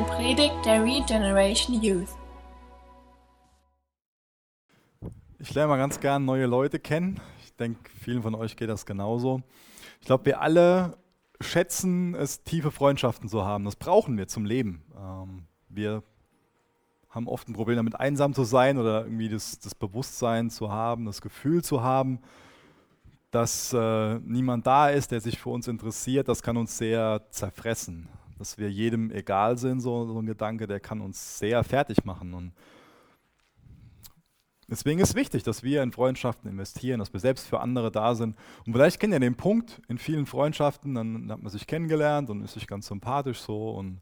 eine Predigt der Regeneration Youth. Ich lerne mal ganz gern neue Leute kennen. Ich denke, vielen von euch geht das genauso. Ich glaube, wir alle schätzen es, tiefe Freundschaften zu haben. Das brauchen wir zum Leben. Ähm, wir haben oft ein Problem damit, einsam zu sein oder irgendwie das, das Bewusstsein zu haben, das Gefühl zu haben, dass äh, niemand da ist, der sich für uns interessiert. Das kann uns sehr zerfressen dass wir jedem egal sind, so, so ein Gedanke, der kann uns sehr fertig machen. Und deswegen ist wichtig, dass wir in Freundschaften investieren, dass wir selbst für andere da sind. Und vielleicht kennt ihr den Punkt in vielen Freundschaften, dann hat man sich kennengelernt und ist sich ganz sympathisch so und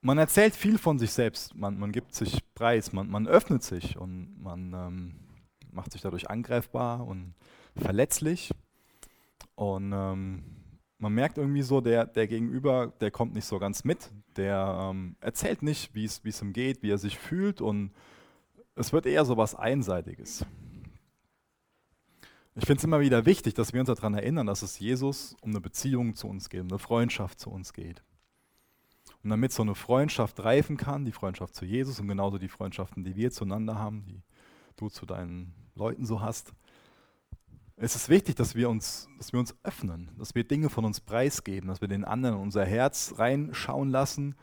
man erzählt viel von sich selbst, man, man gibt sich preis, man, man öffnet sich und man ähm, macht sich dadurch angreifbar und verletzlich. Und ähm, man merkt irgendwie so, der, der Gegenüber, der kommt nicht so ganz mit. Der ähm, erzählt nicht, wie es ihm geht, wie er sich fühlt und es wird eher so was Einseitiges. Ich finde es immer wieder wichtig, dass wir uns daran erinnern, dass es Jesus um eine Beziehung zu uns geht, um eine Freundschaft zu uns geht. Und damit so eine Freundschaft reifen kann, die Freundschaft zu Jesus und genauso die Freundschaften, die wir zueinander haben, die du zu deinen Leuten so hast, es ist wichtig, dass wir, uns, dass wir uns öffnen, dass wir Dinge von uns preisgeben, dass wir den anderen unser Herz reinschauen lassen,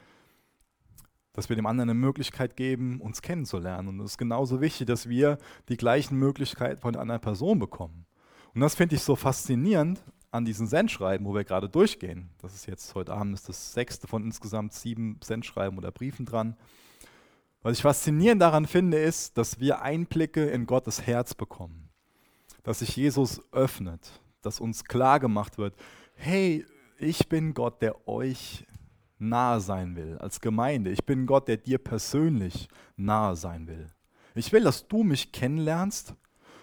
dass wir dem anderen eine Möglichkeit geben, uns kennenzulernen. Und es ist genauso wichtig, dass wir die gleichen Möglichkeiten von der anderen Person bekommen. Und das finde ich so faszinierend an diesen Sendschreiben, wo wir gerade durchgehen. Das ist jetzt heute Abend ist das sechste von insgesamt sieben Sendschreiben oder Briefen dran. Was ich faszinierend daran finde, ist, dass wir Einblicke in Gottes Herz bekommen dass sich Jesus öffnet, dass uns klar gemacht wird, hey, ich bin Gott, der euch nahe sein will, als Gemeinde. Ich bin Gott, der dir persönlich nahe sein will. Ich will, dass du mich kennenlernst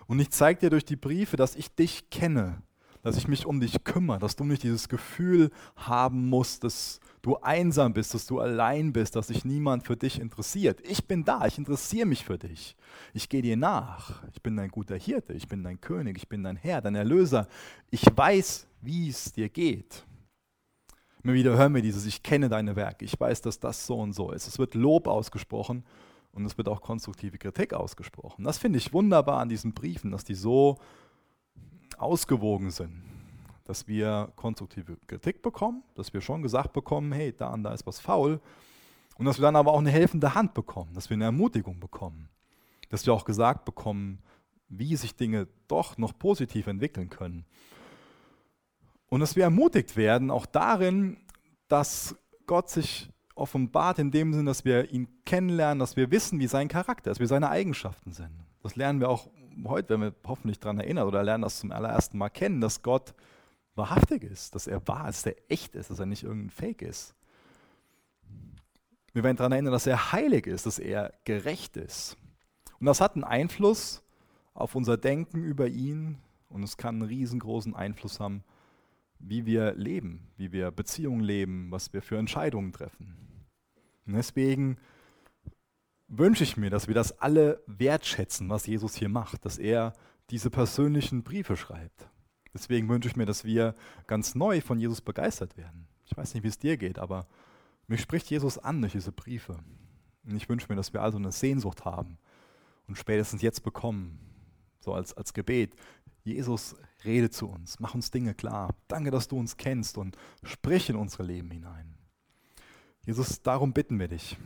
und ich zeige dir durch die Briefe, dass ich dich kenne, dass ich mich um dich kümmere, dass du nicht dieses Gefühl haben musst, dass du einsam bist, dass du allein bist, dass sich niemand für dich interessiert. Ich bin da, ich interessiere mich für dich. Ich gehe dir nach. Ich bin dein guter Hirte, ich bin dein König, ich bin dein Herr, dein Erlöser. Ich weiß, wie es dir geht. Immer wieder hören wir dieses, ich kenne deine Werke, ich weiß, dass das so und so ist. Es wird Lob ausgesprochen und es wird auch konstruktive Kritik ausgesprochen. Das finde ich wunderbar an diesen Briefen, dass die so ausgewogen sind dass wir konstruktive Kritik bekommen, dass wir schon gesagt bekommen, hey, da und da ist was faul. Und dass wir dann aber auch eine helfende Hand bekommen, dass wir eine Ermutigung bekommen. Dass wir auch gesagt bekommen, wie sich Dinge doch noch positiv entwickeln können. Und dass wir ermutigt werden, auch darin, dass Gott sich offenbart in dem Sinn, dass wir ihn kennenlernen, dass wir wissen, wie sein Charakter ist, wie seine Eigenschaften sind. Das lernen wir auch heute, wenn wir hoffentlich daran erinnern oder lernen das zum allerersten Mal kennen, dass Gott wahrhaftig ist, dass er wahr ist, dass er echt ist, dass er nicht irgendein Fake ist. Wir werden daran erinnern, dass er heilig ist, dass er gerecht ist. Und das hat einen Einfluss auf unser Denken über ihn und es kann einen riesengroßen Einfluss haben, wie wir leben, wie wir Beziehungen leben, was wir für Entscheidungen treffen. Und deswegen wünsche ich mir, dass wir das alle wertschätzen, was Jesus hier macht, dass er diese persönlichen Briefe schreibt. Deswegen wünsche ich mir, dass wir ganz neu von Jesus begeistert werden. Ich weiß nicht, wie es dir geht, aber mich spricht Jesus an durch diese Briefe. Und ich wünsche mir, dass wir also eine Sehnsucht haben und spätestens jetzt bekommen, so als, als Gebet. Jesus, rede zu uns, mach uns Dinge klar. Danke, dass du uns kennst und sprich in unsere Leben hinein. Jesus, darum bitten wir dich.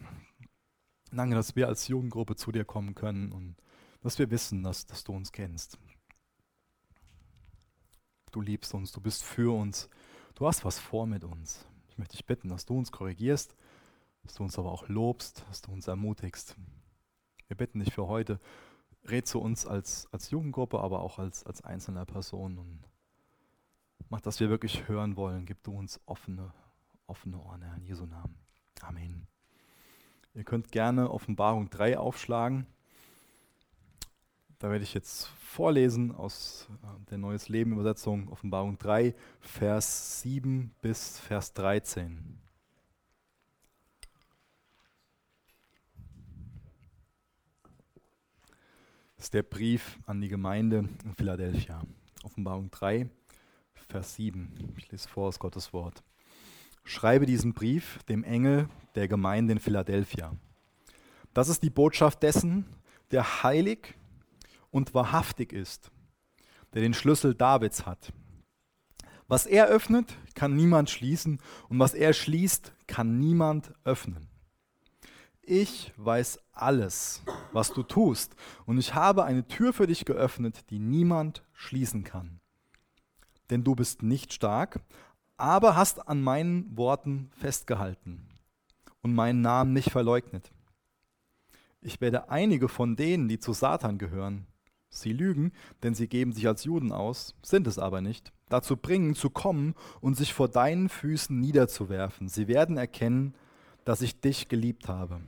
Danke, dass wir als Jugendgruppe zu dir kommen können und dass wir wissen, dass, dass du uns kennst. Du liebst uns, du bist für uns, du hast was vor mit uns. Ich möchte dich bitten, dass du uns korrigierst, dass du uns aber auch lobst, dass du uns ermutigst. Wir bitten dich für heute, red zu uns als, als Jugendgruppe, aber auch als, als einzelner Person und mach, dass wir wirklich hören wollen. Gib du uns offene, offene Ohren, Herr, in Jesu Namen. Amen. Ihr könnt gerne Offenbarung 3 aufschlagen. Da werde ich jetzt vorlesen aus äh, der Neues Leben Übersetzung, Offenbarung 3, Vers 7 bis Vers 13. Das ist der Brief an die Gemeinde in Philadelphia. Offenbarung 3, Vers 7. Ich lese vor aus Gottes Wort. Schreibe diesen Brief dem Engel der Gemeinde in Philadelphia. Das ist die Botschaft dessen, der heilig und wahrhaftig ist, der den Schlüssel Davids hat. Was er öffnet, kann niemand schließen und was er schließt, kann niemand öffnen. Ich weiß alles, was du tust und ich habe eine Tür für dich geöffnet, die niemand schließen kann. Denn du bist nicht stark, aber hast an meinen Worten festgehalten und meinen Namen nicht verleugnet. Ich werde einige von denen, die zu Satan gehören, sie lügen, denn sie geben sich als Juden aus, sind es aber nicht, dazu bringen, zu kommen und sich vor deinen Füßen niederzuwerfen. Sie werden erkennen, dass ich dich geliebt habe.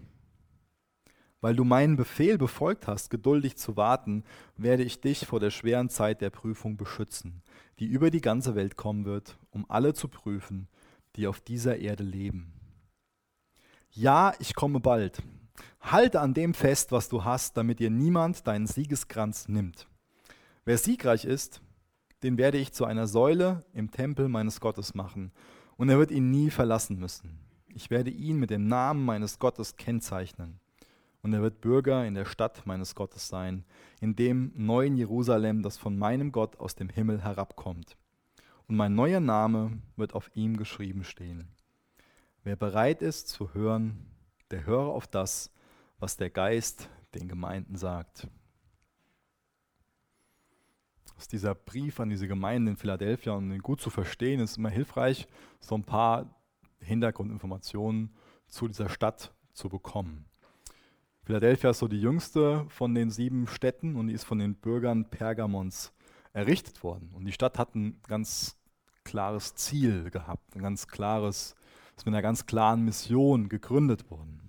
Weil du meinen Befehl befolgt hast, geduldig zu warten, werde ich dich vor der schweren Zeit der Prüfung beschützen, die über die ganze Welt kommen wird, um alle zu prüfen, die auf dieser Erde leben. Ja, ich komme bald. Halte an dem fest, was du hast, damit dir niemand deinen Siegeskranz nimmt. Wer siegreich ist, den werde ich zu einer Säule im Tempel meines Gottes machen, und er wird ihn nie verlassen müssen. Ich werde ihn mit dem Namen meines Gottes kennzeichnen und er wird Bürger in der Stadt meines Gottes sein, in dem neuen Jerusalem, das von meinem Gott aus dem Himmel herabkommt. Und mein neuer Name wird auf ihm geschrieben stehen. Wer bereit ist zu hören, der höre auf das, was der Geist den Gemeinden sagt. Aus dieser Brief an diese Gemeinde in Philadelphia, um den gut zu verstehen, ist immer hilfreich, so ein paar Hintergrundinformationen zu dieser Stadt zu bekommen. Philadelphia ist so die jüngste von den sieben Städten und die ist von den Bürgern Pergamons errichtet worden. Und die Stadt hat ein ganz klares Ziel gehabt, ein ganz klares, ist mit einer ganz klaren Mission gegründet worden.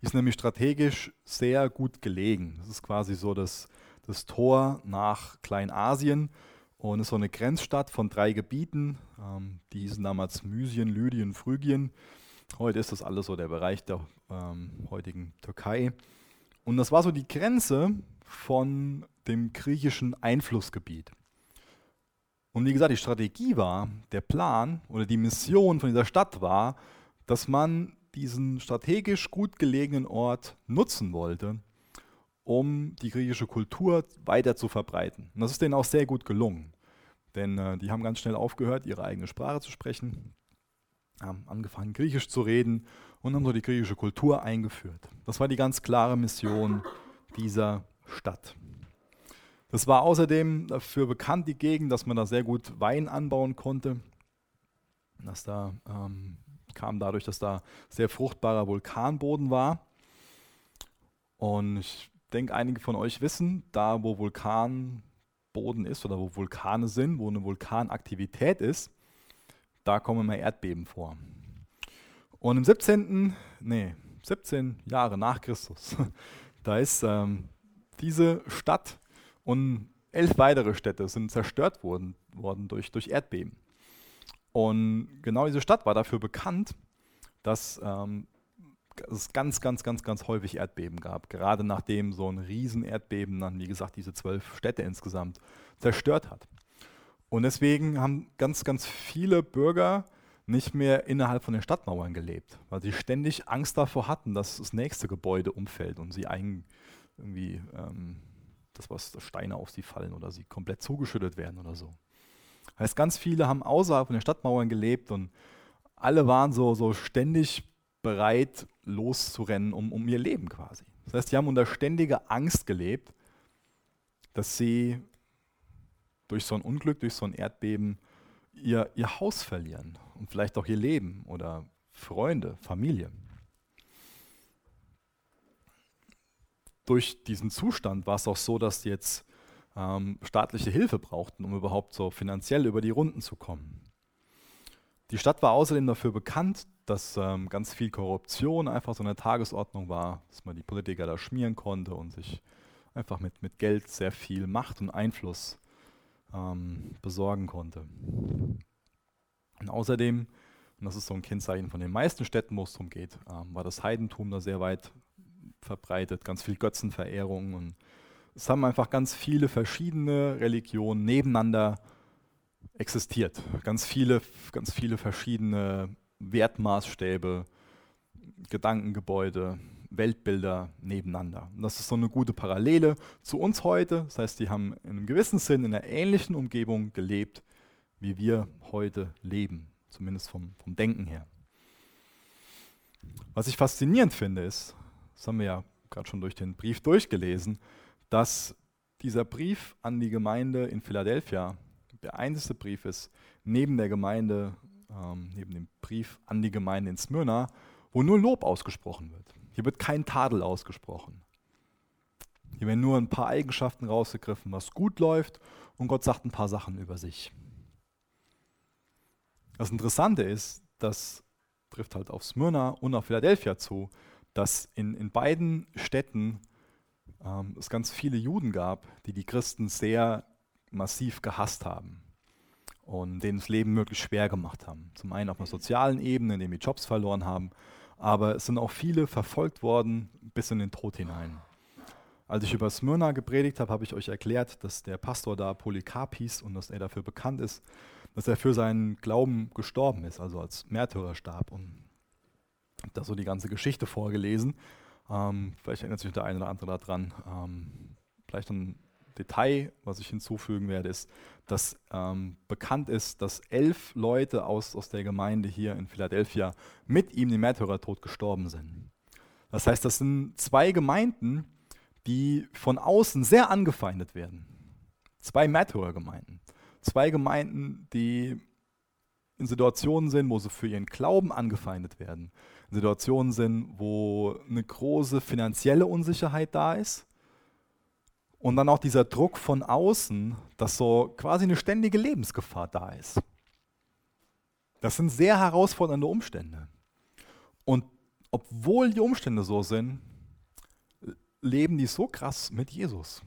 Die ist nämlich strategisch sehr gut gelegen. Das ist quasi so das, das Tor nach Kleinasien und ist so eine Grenzstadt von drei Gebieten. Ähm, die hießen damals Mysien, Lydien, Phrygien. Heute ist das alles so der Bereich der ähm, heutigen Türkei. Und das war so die Grenze von dem griechischen Einflussgebiet. Und wie gesagt, die Strategie war, der Plan oder die Mission von dieser Stadt war, dass man diesen strategisch gut gelegenen Ort nutzen wollte, um die griechische Kultur weiter zu verbreiten. Und das ist denen auch sehr gut gelungen. Denn äh, die haben ganz schnell aufgehört, ihre eigene Sprache zu sprechen haben angefangen, Griechisch zu reden und haben so die griechische Kultur eingeführt. Das war die ganz klare Mission dieser Stadt. Das war außerdem dafür bekannt, die Gegend, dass man da sehr gut Wein anbauen konnte. Das da ähm, kam dadurch, dass da sehr fruchtbarer Vulkanboden war. Und ich denke, einige von euch wissen, da wo Vulkanboden ist oder wo Vulkane sind, wo eine Vulkanaktivität ist, da kommen immer Erdbeben vor. Und im 17., nee, 17 Jahre nach Christus, da ist ähm, diese Stadt und elf weitere Städte sind zerstört worden, worden durch, durch Erdbeben. Und genau diese Stadt war dafür bekannt, dass ähm, es ganz, ganz, ganz, ganz häufig Erdbeben gab. Gerade nachdem so ein Riesenerdbeben dann, wie gesagt, diese zwölf Städte insgesamt zerstört hat. Und deswegen haben ganz, ganz viele Bürger nicht mehr innerhalb von den Stadtmauern gelebt, weil sie ständig Angst davor hatten, dass das nächste Gebäude umfällt und sie ein, irgendwie, ähm, das was Steine auf sie fallen oder sie komplett zugeschüttet werden oder so. Heißt, ganz viele haben außerhalb von den Stadtmauern gelebt und alle waren so, so ständig bereit, loszurennen um, um ihr Leben quasi. Das heißt, die haben unter ständiger Angst gelebt, dass sie durch so ein Unglück, durch so ein Erdbeben ihr, ihr Haus verlieren und vielleicht auch ihr Leben oder Freunde, Familie. Durch diesen Zustand war es auch so, dass sie jetzt ähm, staatliche Hilfe brauchten, um überhaupt so finanziell über die Runden zu kommen. Die Stadt war außerdem dafür bekannt, dass ähm, ganz viel Korruption einfach so eine Tagesordnung war, dass man die Politiker da schmieren konnte und sich einfach mit, mit Geld sehr viel Macht und Einfluss ähm, besorgen konnte. Und außerdem, und das ist so ein Kennzeichen von den meisten Städten, wo es darum geht, ähm, war das Heidentum da sehr weit verbreitet, ganz viel Götzenverehrung und es haben einfach ganz viele verschiedene Religionen nebeneinander existiert. Ganz viele, ganz viele verschiedene Wertmaßstäbe, Gedankengebäude, Weltbilder nebeneinander. Und das ist so eine gute Parallele zu uns heute. Das heißt, die haben in einem gewissen Sinn in einer ähnlichen Umgebung gelebt, wie wir heute leben, zumindest vom, vom Denken her. Was ich faszinierend finde, ist, das haben wir ja gerade schon durch den Brief durchgelesen, dass dieser Brief an die Gemeinde in Philadelphia der einzige Brief ist, neben der Gemeinde, ähm, neben dem Brief an die Gemeinde in Smyrna, wo nur Lob ausgesprochen wird. Hier wird kein Tadel ausgesprochen. Hier werden nur ein paar Eigenschaften rausgegriffen, was gut läuft, und Gott sagt ein paar Sachen über sich. Das Interessante ist, das trifft halt auf Smyrna und auf Philadelphia zu, dass in, in beiden Städten ähm, es ganz viele Juden gab, die die Christen sehr massiv gehasst haben und denen das Leben möglichst schwer gemacht haben. Zum einen auf einer sozialen Ebene, indem die Jobs verloren haben, aber es sind auch viele verfolgt worden bis in den Tod hinein. Als ich über Smyrna gepredigt habe, habe ich euch erklärt, dass der Pastor da Polycarp hieß und dass er dafür bekannt ist, dass er für seinen Glauben gestorben ist, also als Märtyrer starb. Und habe da so die ganze Geschichte vorgelesen. Ähm, vielleicht erinnert sich der eine oder andere daran. Ähm, vielleicht ein Detail, was ich hinzufügen werde, ist, dass ähm, bekannt ist, dass elf Leute aus, aus der Gemeinde hier in Philadelphia mit ihm den Märtyrertod gestorben sind. Das heißt, das sind zwei Gemeinden, die von außen sehr angefeindet werden. Zwei Märtyrergemeinden. Zwei Gemeinden, die in Situationen sind, wo sie für ihren Glauben angefeindet werden. In Situationen sind, wo eine große finanzielle Unsicherheit da ist und dann auch dieser Druck von außen, dass so quasi eine ständige Lebensgefahr da ist. Das sind sehr herausfordernde Umstände. Und obwohl die Umstände so sind, leben die so krass mit Jesus.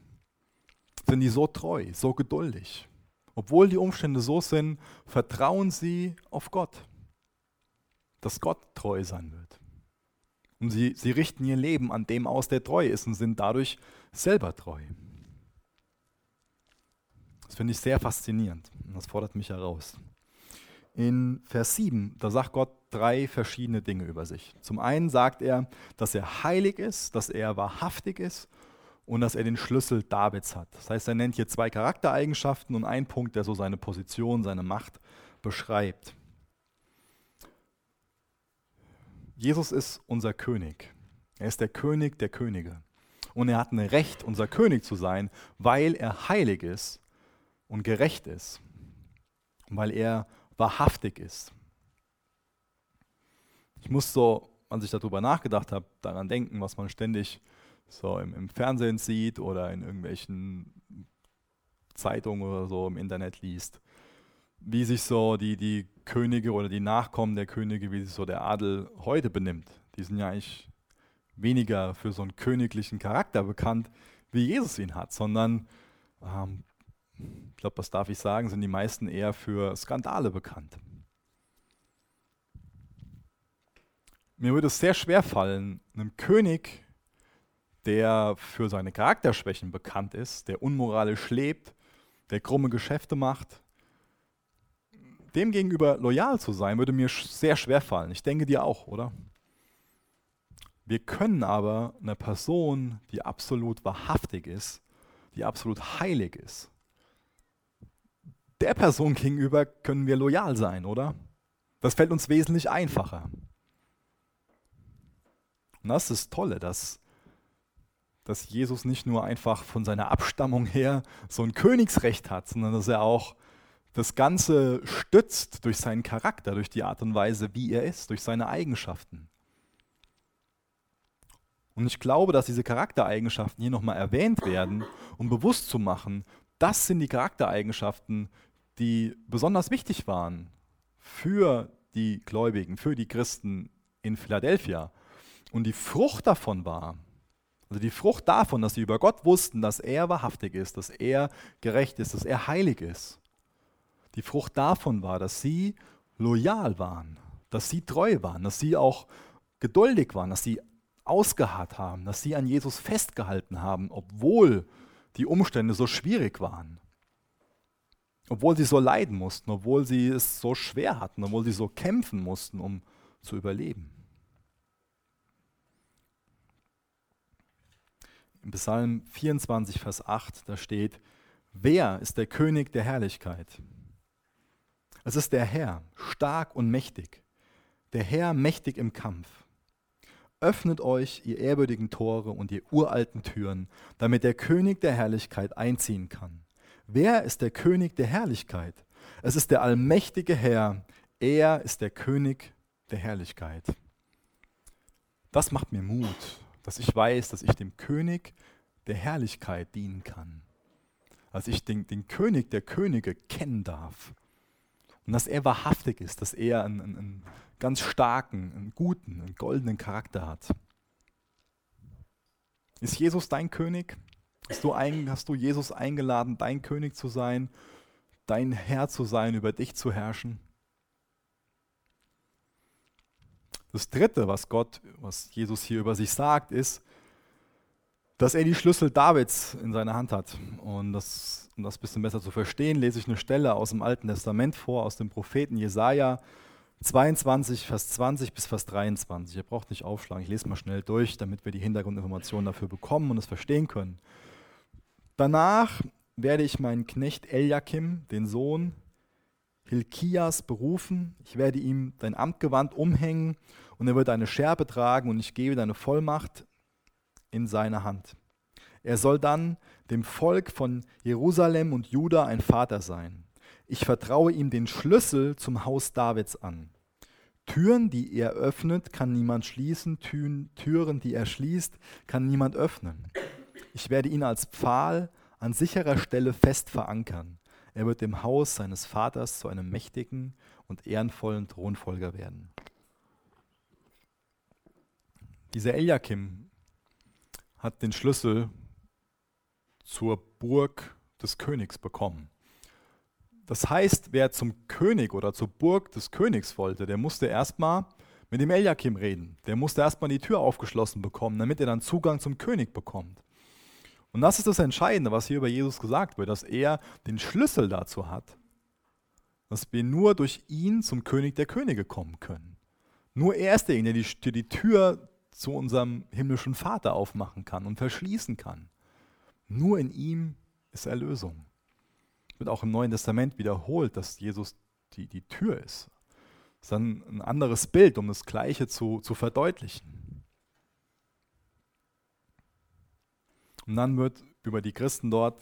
Sind die so treu, so geduldig. Obwohl die Umstände so sind, vertrauen sie auf Gott, dass Gott treu sein wird. Und sie, sie richten ihr Leben an dem aus, der treu ist und sind dadurch selber treu. Das finde ich sehr faszinierend und das fordert mich heraus. In Vers 7, da sagt Gott drei verschiedene Dinge über sich. Zum einen sagt er, dass er heilig ist, dass er wahrhaftig ist und dass er den Schlüssel Davids hat. Das heißt, er nennt hier zwei Charaktereigenschaften und einen Punkt, der so seine Position, seine Macht beschreibt. Jesus ist unser König. Er ist der König der Könige. Und er hat ein Recht, unser König zu sein, weil er heilig ist und gerecht ist, weil er wahrhaftig ist. Ich muss so, als ich darüber nachgedacht habe, daran denken, was man ständig so im, im Fernsehen sieht oder in irgendwelchen Zeitungen oder so im Internet liest, wie sich so die, die Könige oder die Nachkommen der Könige, wie sich so der Adel heute benimmt. Die sind ja eigentlich weniger für so einen königlichen Charakter bekannt, wie Jesus ihn hat, sondern ähm, ich glaube, was darf ich sagen, sind die meisten eher für Skandale bekannt. Mir würde es sehr schwer fallen, einem König, der für seine Charakterschwächen bekannt ist, der unmoralisch lebt, der krumme Geschäfte macht, dem gegenüber loyal zu sein, würde mir sehr schwer fallen. Ich denke dir auch, oder? Wir können aber einer Person, die absolut wahrhaftig ist, die absolut heilig ist, der Person gegenüber können wir loyal sein, oder? Das fällt uns wesentlich einfacher. Und das ist das Tolle, dass, dass Jesus nicht nur einfach von seiner Abstammung her so ein Königsrecht hat, sondern dass er auch das Ganze stützt durch seinen Charakter, durch die Art und Weise, wie er ist, durch seine Eigenschaften. Und ich glaube, dass diese Charaktereigenschaften hier nochmal erwähnt werden, um bewusst zu machen, das sind die Charaktereigenschaften, die besonders wichtig waren für die Gläubigen, für die Christen in Philadelphia. Und die Frucht davon war, also die Frucht davon, dass sie über Gott wussten, dass er wahrhaftig ist, dass er gerecht ist, dass er heilig ist. Die Frucht davon war, dass sie loyal waren, dass sie treu waren, dass sie auch geduldig waren, dass sie ausgeharrt haben, dass sie an Jesus festgehalten haben, obwohl die Umstände so schwierig waren. Obwohl sie so leiden mussten, obwohl sie es so schwer hatten, obwohl sie so kämpfen mussten, um zu überleben. Im Psalm 24, Vers 8, da steht, wer ist der König der Herrlichkeit? Es ist der Herr, stark und mächtig, der Herr mächtig im Kampf. Öffnet euch, ihr ehrwürdigen Tore und ihr uralten Türen, damit der König der Herrlichkeit einziehen kann. Wer ist der König der Herrlichkeit? Es ist der allmächtige Herr, er ist der König der Herrlichkeit. Das macht mir Mut, dass ich weiß, dass ich dem König der Herrlichkeit dienen kann. Dass ich den, den König der Könige kennen darf. Und dass er wahrhaftig ist, dass er einen, einen ganz starken, einen guten, einen goldenen Charakter hat. Ist Jesus dein König? Hast du, ein, hast du Jesus eingeladen, dein König zu sein, dein Herr zu sein, über dich zu herrschen? Das Dritte, was Gott, was Jesus hier über sich sagt, ist, dass er die Schlüssel Davids in seiner Hand hat. Und das, um das ein bisschen besser zu verstehen, lese ich eine Stelle aus dem Alten Testament vor, aus dem Propheten Jesaja 22, Vers 20 bis Vers 23. Ihr braucht nicht aufschlagen, ich lese mal schnell durch, damit wir die Hintergrundinformationen dafür bekommen und es verstehen können. Danach werde ich meinen Knecht Eliakim, den Sohn Hilkias, berufen. Ich werde ihm dein Amtgewand umhängen und er wird eine Schärpe tragen und ich gebe deine Vollmacht in seine Hand. Er soll dann dem Volk von Jerusalem und Juda ein Vater sein. Ich vertraue ihm den Schlüssel zum Haus Davids an. Türen, die er öffnet, kann niemand schließen. Türen, die er schließt, kann niemand öffnen. Ich werde ihn als Pfahl an sicherer Stelle fest verankern. Er wird dem Haus seines Vaters zu einem mächtigen und ehrenvollen Thronfolger werden. Dieser Eliakim hat den Schlüssel zur Burg des Königs bekommen. Das heißt, wer zum König oder zur Burg des Königs wollte, der musste erstmal mit dem Eliakim reden. Der musste erstmal die Tür aufgeschlossen bekommen, damit er dann Zugang zum König bekommt. Und das ist das Entscheidende, was hier über Jesus gesagt wird, dass er den Schlüssel dazu hat, dass wir nur durch ihn zum König der Könige kommen können. Nur er ist derjenige, der die, Tür zu unserem himmlischen Vater aufmachen kann und verschließen kann. Nur in ihm ist Erlösung. Wird auch im Neuen Testament wiederholt, dass Jesus die, die Tür ist. Das ist dann ein anderes Bild, um das Gleiche zu, zu verdeutlichen. Und dann wird über die Christen dort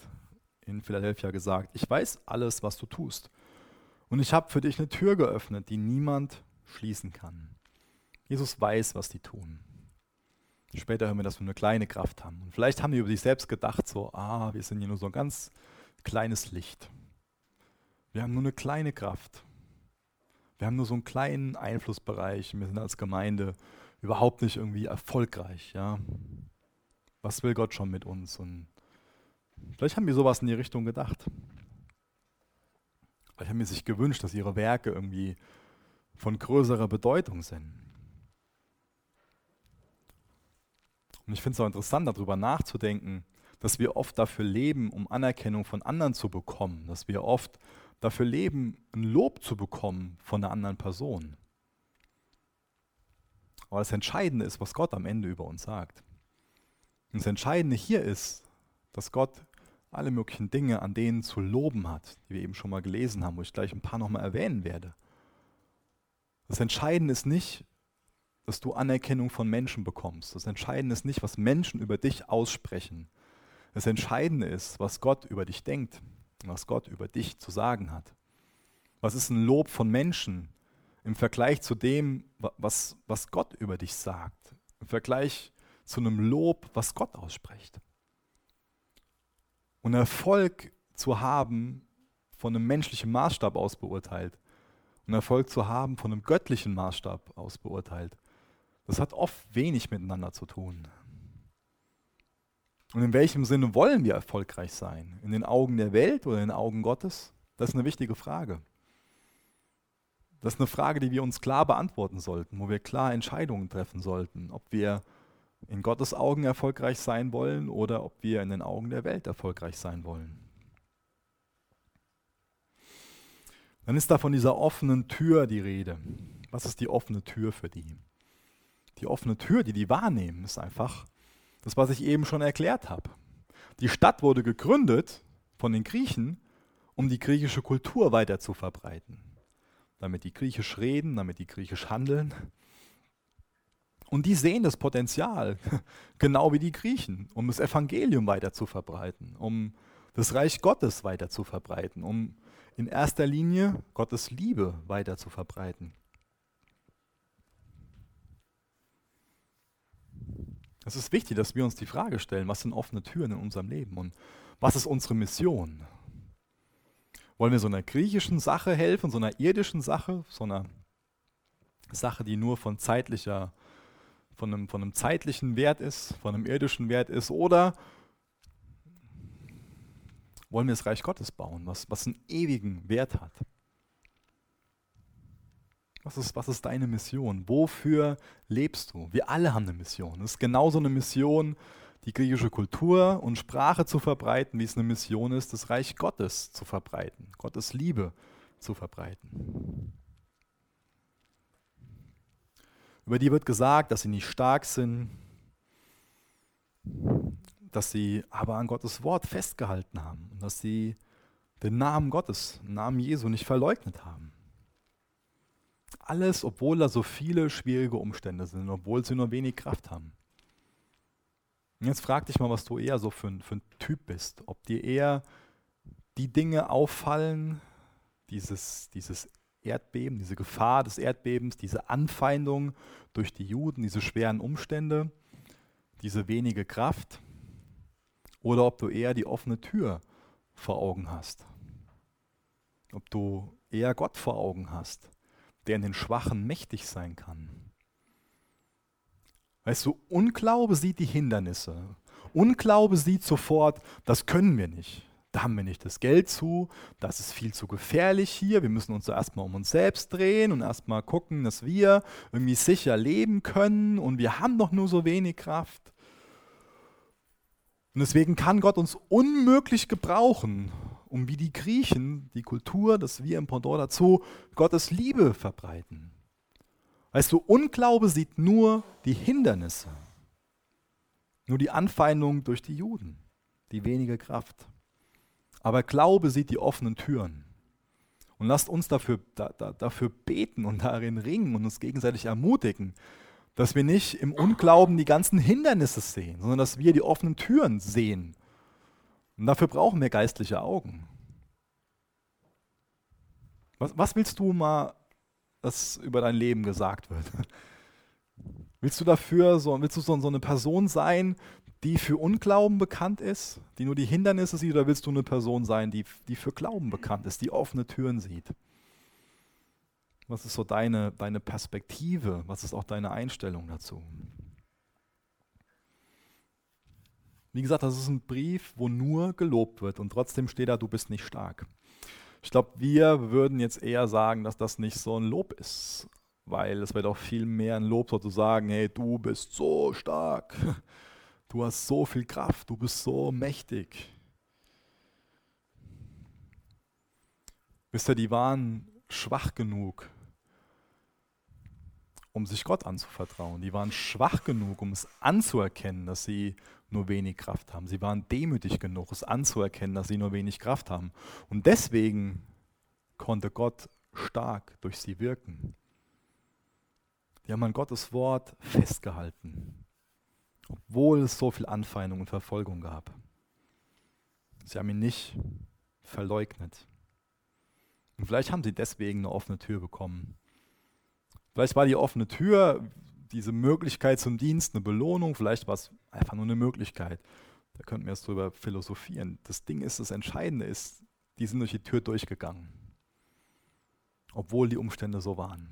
in Philadelphia gesagt, ich weiß alles, was du tust. Und ich habe für dich eine Tür geöffnet, die niemand schließen kann. Jesus weiß, was die tun. Später hören wir, dass wir eine kleine Kraft haben. Und vielleicht haben die über sich selbst gedacht, so, ah, wir sind hier nur so ein ganz kleines Licht. Wir haben nur eine kleine Kraft. Wir haben nur so einen kleinen Einflussbereich. Wir sind als Gemeinde überhaupt nicht irgendwie erfolgreich. Ja? Was will Gott schon mit uns? Und vielleicht haben wir sowas in die Richtung gedacht. Vielleicht haben wir sich gewünscht, dass ihre Werke irgendwie von größerer Bedeutung sind. Und ich finde es auch interessant, darüber nachzudenken, dass wir oft dafür leben, um Anerkennung von anderen zu bekommen, dass wir oft dafür leben, ein Lob zu bekommen von einer anderen Person. Aber das Entscheidende ist, was Gott am Ende über uns sagt. Und das Entscheidende hier ist, dass Gott alle möglichen Dinge an denen zu loben hat, die wir eben schon mal gelesen haben, wo ich gleich ein paar nochmal erwähnen werde. Das Entscheidende ist nicht, dass du Anerkennung von Menschen bekommst. Das Entscheidende ist nicht, was Menschen über dich aussprechen. Das Entscheidende ist, was Gott über dich denkt, was Gott über dich zu sagen hat. Was ist ein Lob von Menschen im Vergleich zu dem, was, was Gott über dich sagt? Im Vergleich zu einem Lob, was Gott ausspricht. Und Erfolg zu haben, von einem menschlichen Maßstab aus beurteilt und Erfolg zu haben, von einem göttlichen Maßstab aus beurteilt, das hat oft wenig miteinander zu tun. Und in welchem Sinne wollen wir erfolgreich sein? In den Augen der Welt oder in den Augen Gottes? Das ist eine wichtige Frage. Das ist eine Frage, die wir uns klar beantworten sollten, wo wir klar Entscheidungen treffen sollten, ob wir in Gottes Augen erfolgreich sein wollen oder ob wir in den Augen der Welt erfolgreich sein wollen. dann ist da von dieser offenen Tür die Rede. Was ist die offene Tür für die? Die offene Tür, die die wahrnehmen, ist einfach das, was ich eben schon erklärt habe. Die Stadt wurde gegründet von den Griechen, um die griechische Kultur weiter zu verbreiten. Damit die griechisch reden, damit die griechisch handeln. Und die sehen das Potenzial, genau wie die Griechen, um das Evangelium weiter zu verbreiten, um das Reich Gottes weiter zu verbreiten, um in erster Linie Gottes Liebe weiter zu verbreiten. Es ist wichtig, dass wir uns die Frage stellen, was sind offene Türen in unserem Leben und was ist unsere Mission? Wollen wir so einer griechischen Sache helfen, so einer irdischen Sache, so einer Sache, die nur von zeitlicher, von einem, von einem zeitlichen Wert ist, von einem irdischen Wert ist, oder wollen wir das Reich Gottes bauen, was, was einen ewigen Wert hat? Was ist, was ist deine Mission? Wofür lebst du? Wir alle haben eine Mission. Es ist genauso eine Mission, die griechische Kultur und Sprache zu verbreiten, wie es eine Mission ist, das Reich Gottes zu verbreiten, Gottes Liebe zu verbreiten. Über die wird gesagt, dass sie nicht stark sind, dass sie aber an Gottes Wort festgehalten haben und dass sie den Namen Gottes, den Namen Jesu nicht verleugnet haben. Alles, obwohl da so viele schwierige Umstände sind, obwohl sie nur wenig Kraft haben. Und jetzt frag dich mal, was du eher so für, ein, für ein Typ bist. Ob dir eher die Dinge auffallen, dieses, dieses Erdbeben, diese Gefahr des Erdbebens, diese Anfeindung durch die Juden, diese schweren Umstände, diese wenige Kraft, oder ob du eher die offene Tür vor Augen hast. Ob du eher Gott vor Augen hast, der in den Schwachen mächtig sein kann. Weißt du, Unglaube sieht die Hindernisse. Unglaube sieht sofort, das können wir nicht. Da haben wir nicht das Geld zu, das ist viel zu gefährlich hier. Wir müssen uns erstmal um uns selbst drehen und erstmal gucken, dass wir irgendwie sicher leben können und wir haben doch nur so wenig Kraft. Und deswegen kann Gott uns unmöglich gebrauchen, um wie die Griechen die Kultur, dass wir im Pendant dazu Gottes Liebe verbreiten. Weißt du, Unglaube sieht nur die Hindernisse, nur die Anfeindung durch die Juden, die wenige Kraft. Aber Glaube sieht die offenen Türen. Und lasst uns dafür, da, da, dafür beten und darin ringen und uns gegenseitig ermutigen, dass wir nicht im Unglauben die ganzen Hindernisse sehen, sondern dass wir die offenen Türen sehen. Und dafür brauchen wir geistliche Augen. Was, was willst du mal, dass über dein Leben gesagt wird? Willst du dafür so, willst du so, so eine Person sein, die für Unglauben bekannt ist, die nur die Hindernisse sieht, oder willst du eine Person sein, die, die für Glauben bekannt ist, die offene Türen sieht? Was ist so deine, deine Perspektive? Was ist auch deine Einstellung dazu? Wie gesagt, das ist ein Brief, wo nur gelobt wird und trotzdem steht da, du bist nicht stark. Ich glaube, wir würden jetzt eher sagen, dass das nicht so ein Lob ist, weil es wird auch viel mehr ein Lob sozusagen, hey, du bist so stark, du hast so viel Kraft, du bist so mächtig. Wisst ihr, die waren schwach genug, um sich Gott anzuvertrauen. Die waren schwach genug, um es anzuerkennen, dass sie nur wenig Kraft haben. Sie waren demütig genug, es anzuerkennen, dass sie nur wenig Kraft haben. Und deswegen konnte Gott stark durch sie wirken. Die haben an Gottes Wort festgehalten, obwohl es so viel Anfeindung und Verfolgung gab. Sie haben ihn nicht verleugnet. Und vielleicht haben sie deswegen eine offene Tür bekommen, Vielleicht war die offene Tür, diese Möglichkeit zum Dienst, eine Belohnung, vielleicht war es einfach nur eine Möglichkeit. Da könnten wir jetzt drüber philosophieren. Das Ding ist, das Entscheidende ist, die sind durch die Tür durchgegangen, obwohl die Umstände so waren.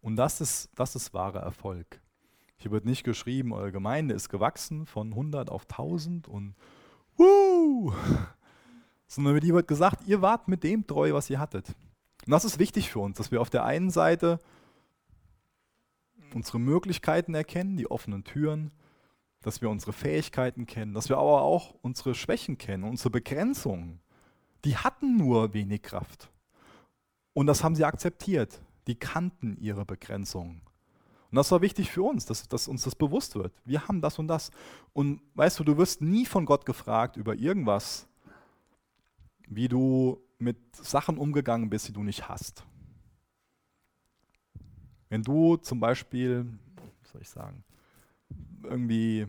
Und das ist, das ist wahrer Erfolg. Hier wird nicht geschrieben, eure Gemeinde ist gewachsen von 100 auf 1000 und wuh, sondern über die wird gesagt, ihr wart mit dem treu, was ihr hattet. Und das ist wichtig für uns, dass wir auf der einen Seite unsere Möglichkeiten erkennen, die offenen Türen, dass wir unsere Fähigkeiten kennen, dass wir aber auch unsere Schwächen kennen, unsere Begrenzungen. Die hatten nur wenig Kraft. Und das haben sie akzeptiert. Die kannten ihre Begrenzungen. Und das war wichtig für uns, dass, dass, uns das bewusst wird. Wir haben das und das. Und weißt du, du wirst nie von Gott gefragt über irgendwas, wie du mit Sachen umgegangen bist, die du nicht hast. Wenn du zum Beispiel, was soll ich sagen, irgendwie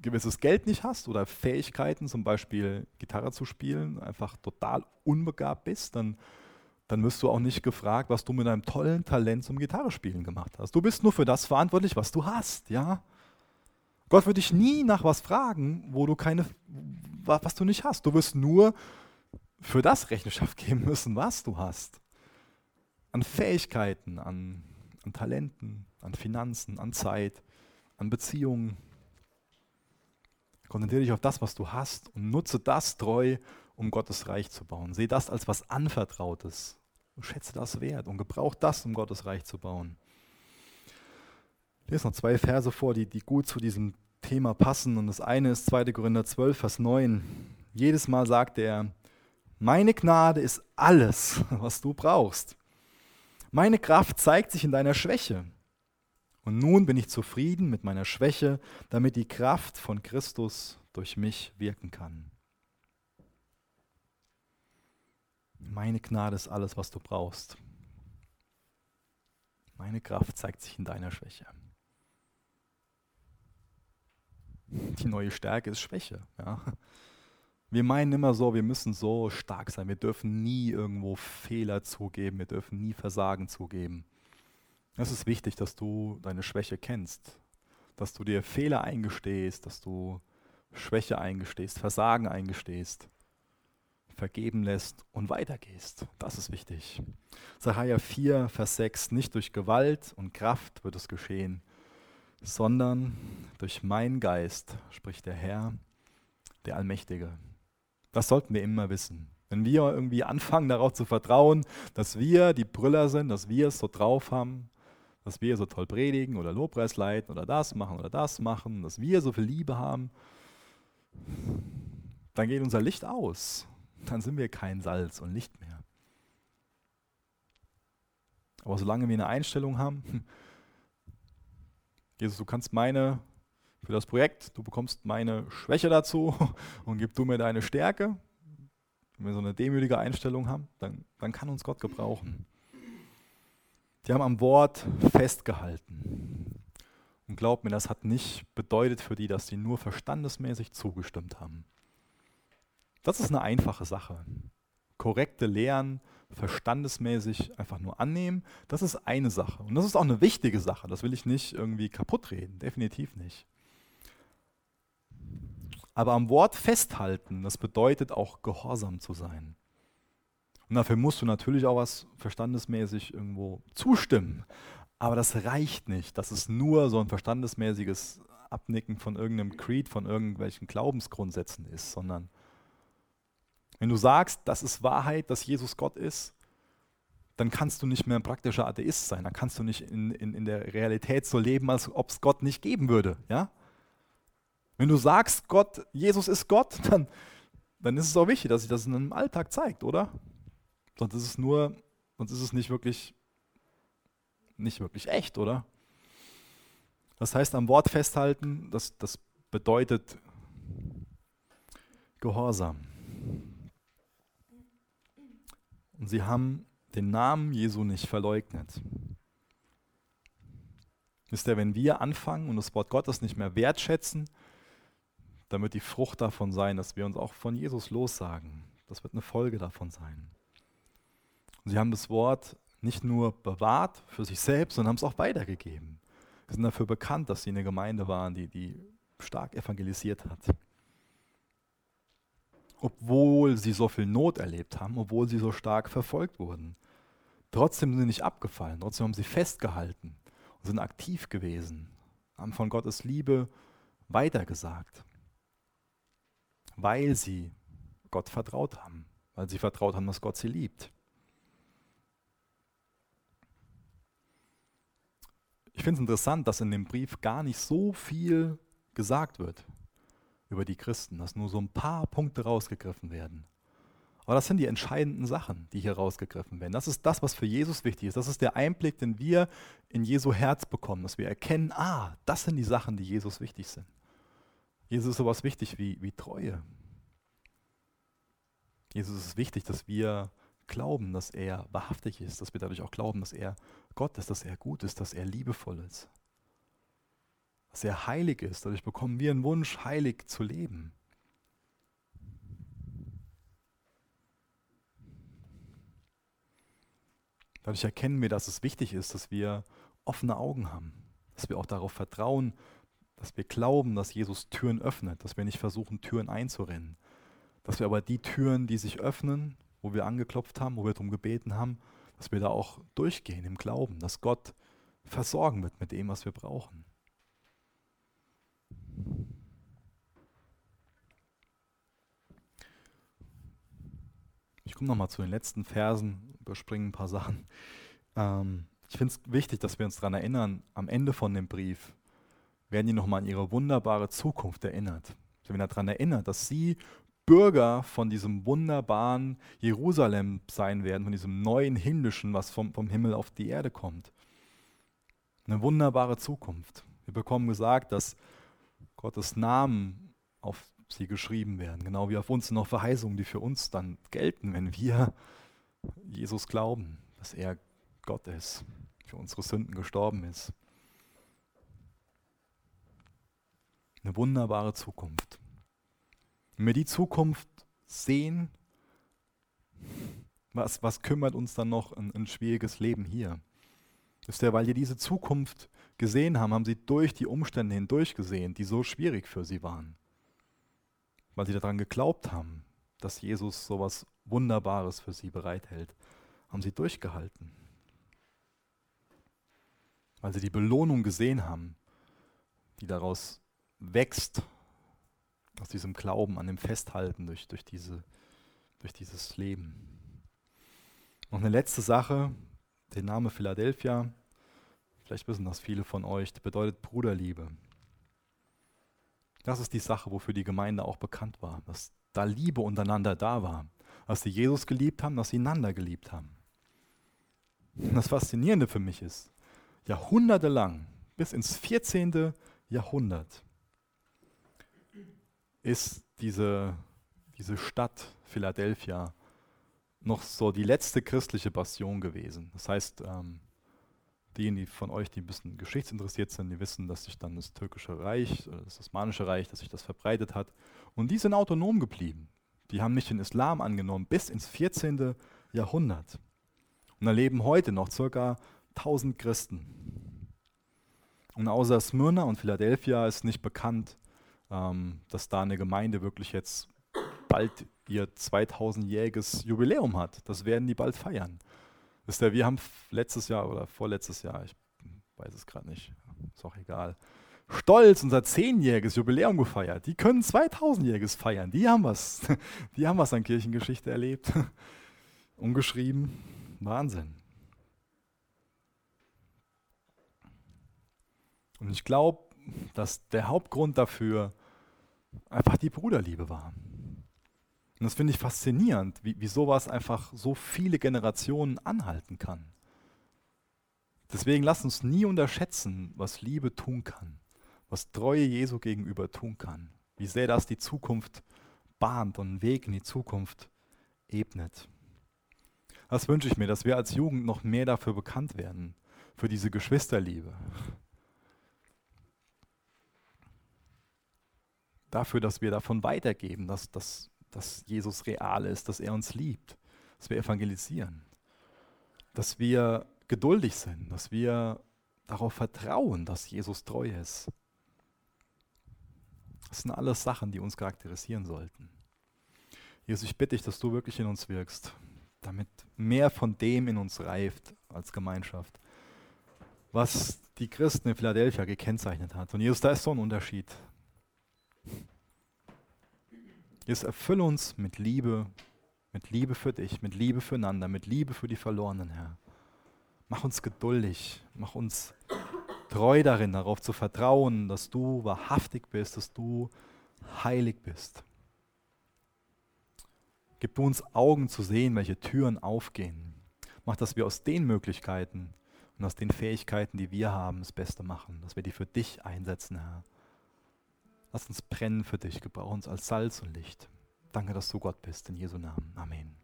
gewisses Geld nicht hast oder Fähigkeiten, zum Beispiel Gitarre zu spielen, einfach total unbegabt bist, dann, dann wirst du auch nicht gefragt, was du mit deinem tollen Talent zum Gitarrespielen gemacht hast. Du bist nur für das verantwortlich, was du hast, ja. Gott wird dich nie nach was fragen, wo du keine, was du nicht hast. Du wirst nur für das Rechenschaft geben müssen, was du hast. An Fähigkeiten, an, an Talenten, an Finanzen, an Zeit, an Beziehungen. Konzentriere dich auf das, was du hast und nutze das treu, um Gottes Reich zu bauen. Sehe das als was Anvertrautes schätze das wert und gebrauche das, um Gottes Reich zu bauen. Ich lese noch zwei Verse vor, die, die gut zu diesem Thema passen. Und das eine ist 2. Korinther 12, Vers 9. Jedes Mal sagt er, meine Gnade ist alles, was du brauchst. Meine Kraft zeigt sich in deiner Schwäche. Und nun bin ich zufrieden mit meiner Schwäche, damit die Kraft von Christus durch mich wirken kann. Meine Gnade ist alles, was du brauchst. Meine Kraft zeigt sich in deiner Schwäche. Die neue Stärke ist Schwäche. Ja. Wir meinen immer so, wir müssen so stark sein. Wir dürfen nie irgendwo Fehler zugeben. Wir dürfen nie Versagen zugeben. Es ist wichtig, dass du deine Schwäche kennst, dass du dir Fehler eingestehst, dass du Schwäche eingestehst, Versagen eingestehst, vergeben lässt und weitergehst. Das ist wichtig. Sacharja 4, Vers 6, nicht durch Gewalt und Kraft wird es geschehen, sondern durch meinen Geist, spricht der Herr, der Allmächtige. Das sollten wir immer wissen. Wenn wir irgendwie anfangen darauf zu vertrauen, dass wir die Brüller sind, dass wir es so drauf haben, dass wir so toll predigen oder Lobpreis leiten oder das machen oder das machen, dass wir so viel Liebe haben, dann geht unser Licht aus. Dann sind wir kein Salz und Licht mehr. Aber solange wir eine Einstellung haben, Jesus, du kannst meine für das Projekt, du bekommst meine Schwäche dazu und gib du mir deine Stärke. Wenn wir so eine demütige Einstellung haben, dann, dann kann uns Gott gebrauchen. Die haben am Wort festgehalten. Und glaubt mir, das hat nicht bedeutet für die, dass sie nur verstandesmäßig zugestimmt haben. Das ist eine einfache Sache. Korrekte Lehren, verstandesmäßig einfach nur annehmen, das ist eine Sache. Und das ist auch eine wichtige Sache. Das will ich nicht irgendwie kaputt reden, definitiv nicht. Aber am Wort festhalten, das bedeutet auch gehorsam zu sein. Und dafür musst du natürlich auch was verstandesmäßig irgendwo zustimmen. Aber das reicht nicht. Das ist nur so ein verstandesmäßiges Abnicken von irgendeinem Creed, von irgendwelchen Glaubensgrundsätzen ist, sondern wenn du sagst, das ist Wahrheit, dass Jesus Gott ist, dann kannst du nicht mehr ein praktischer Atheist sein. Dann kannst du nicht in, in, in der Realität so leben, als ob es Gott nicht geben würde. Ja? Wenn du sagst, Gott, Jesus ist Gott, dann, dann ist es auch wichtig, dass sich das in einem Alltag zeigt, oder? Sonst ist es nur, sonst ist es nicht wirklich, nicht wirklich echt, oder? Das heißt, am Wort festhalten, das, das bedeutet Gehorsam. Und sie haben den Namen Jesu nicht verleugnet. Wisst ihr, wenn wir anfangen und das Wort Gottes nicht mehr wertschätzen, dann wird die Frucht davon sein, dass wir uns auch von Jesus lossagen. Das wird eine Folge davon sein. Und sie haben das Wort nicht nur bewahrt für sich selbst, sondern haben es auch weitergegeben. Sie sind dafür bekannt, dass sie eine Gemeinde waren, die, die stark evangelisiert hat. Obwohl sie so viel Not erlebt haben, obwohl sie so stark verfolgt wurden. Trotzdem sind sie nicht abgefallen, trotzdem haben sie festgehalten und sind aktiv gewesen, haben von Gottes Liebe weitergesagt, weil sie Gott vertraut haben, weil sie vertraut haben, dass Gott sie liebt. finde es interessant, dass in dem Brief gar nicht so viel gesagt wird über die Christen, dass nur so ein paar Punkte rausgegriffen werden. Aber das sind die entscheidenden Sachen, die hier rausgegriffen werden. Das ist das, was für Jesus wichtig ist. Das ist der Einblick, den wir in Jesu Herz bekommen, dass wir erkennen, ah, das sind die Sachen, die Jesus wichtig sind. Jesus ist sowas wichtig wie, wie Treue. Jesus ist wichtig, dass wir glauben, dass er wahrhaftig ist, dass wir dadurch auch glauben, dass er Gott ist, dass er gut ist, dass er liebevoll ist, er heilig ist. Dadurch bekommen wir einen Wunsch, heilig zu leben. Dadurch erkennen wir, dass es wichtig ist, dass wir offene Augen haben, dass wir auch darauf vertrauen, dass wir glauben, dass Jesus Türen öffnet, dass wir nicht versuchen, Türen einzurennen, dass wir aber die Türen, die sich öffnen, wo wir angeklopft haben, wo wir darum gebeten haben, dass wir da auch durchgehen im Glauben, dass Gott versorgen wird mit dem, was wir brauchen. Ich komme nochmal zu den letzten Versen, überspringe ein paar Sachen. Ähm, ich finde es wichtig, dass wir uns daran erinnern, am Ende von dem Brief werden die nochmal an ihre wunderbare Zukunft erinnert. Sie werden daran erinnert, dass sie Bürger von diesem wunderbaren Jerusalem sein werden, von diesem neuen Himmlischen, was vom, vom Himmel auf die Erde kommt. Eine wunderbare Zukunft. Wir bekommen gesagt, dass Gottes Namen auf sie geschrieben werden, genau wie auf uns noch Verheißungen, die für uns dann gelten, wenn wir Jesus glauben, dass er Gott ist, für unsere Sünden gestorben ist. Eine wunderbare Zukunft. Wenn wir die Zukunft sehen, was, was kümmert uns dann noch ein, ein schwieriges Leben hier? Ist ja, weil die diese Zukunft gesehen haben, haben sie durch die Umstände hindurch gesehen, die so schwierig für sie waren. Weil sie daran geglaubt haben, dass Jesus so etwas Wunderbares für sie bereithält, haben sie durchgehalten. Weil sie die Belohnung gesehen haben, die daraus wächst, aus diesem Glauben, an dem Festhalten durch, durch, diese, durch dieses Leben. Noch eine letzte Sache, der Name Philadelphia, vielleicht wissen das viele von euch, bedeutet Bruderliebe. Das ist die Sache, wofür die Gemeinde auch bekannt war, dass da Liebe untereinander da war, dass sie Jesus geliebt haben, dass sie einander geliebt haben. Und das Faszinierende für mich ist, jahrhundertelang, bis ins 14. Jahrhundert, ist diese, diese Stadt Philadelphia noch so die letzte christliche Bastion gewesen. Das heißt, ähm, diejenigen von euch, die ein bisschen geschichtsinteressiert sind, die wissen, dass sich dann das türkische Reich, das Osmanische Reich, dass sich das verbreitet hat. Und die sind autonom geblieben. Die haben nicht den Islam angenommen bis ins 14. Jahrhundert. Und erleben heute noch circa 1000 Christen. Und außer Smyrna und Philadelphia ist nicht bekannt, ähm, dass da eine Gemeinde wirklich jetzt bald ihr 2000-jähriges Jubiläum hat. Das werden die bald feiern. Wisst ihr, wir haben letztes Jahr oder vorletztes Jahr, ich weiß es gerade nicht, ist auch egal, stolz unser zehnjähriges Jubiläum gefeiert. Die können 2000-jähriges feiern. Die haben was. Die haben was an Kirchengeschichte erlebt. Umgeschrieben. Wahnsinn. Und ich glaube, dass der Hauptgrund dafür einfach die Bruderliebe war. Und das finde ich faszinierend, wie, wie sowas einfach so viele Generationen anhalten kann. Deswegen lasst uns nie unterschätzen, was Liebe tun kann, was Treue Jesu gegenüber tun kann, wie sehr das die Zukunft bahnt und einen Weg in die Zukunft ebnet. Das wünsche ich mir, dass wir als Jugend noch mehr dafür bekannt werden, für diese Geschwisterliebe, dafür, dass wir davon weitergeben, dass, dass, dass Jesus real ist, dass er uns liebt, dass wir evangelisieren, dass wir geduldig sind, dass wir darauf vertrauen, dass Jesus treu ist. Das sind alles Sachen, die uns charakterisieren sollten. Jesus, ich bitte dich, dass du wirklich in uns wirkst, damit mehr von dem in uns reift als Gemeinschaft, was die Christen in Philadelphia gekennzeichnet hat. Und Jesus, da ist so ein Unterschied. Jesus, erfülle uns mit Liebe, mit Liebe für dich, mit Liebe füreinander, mit Liebe für die Verlorenen, Herr. Mach uns geduldig, mach uns treu darin, darauf zu vertrauen, dass du wahrhaftig bist, dass du heilig bist. Gib du uns Augen zu sehen, welche Türen aufgehen. Mach, dass wir aus den Möglichkeiten und aus den Fähigkeiten, die wir haben, das Beste machen, dass wir die für dich einsetzen, Herr. Lass uns brennen für dich, gebrauch uns als Salz und Licht. Danke, dass du Gott bist, in Jesu Namen. Amen.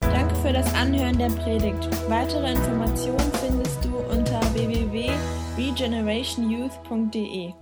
Danke für das Anhören der Predigt. Weitere Informationen findest du unter www.regenerationyouth.de.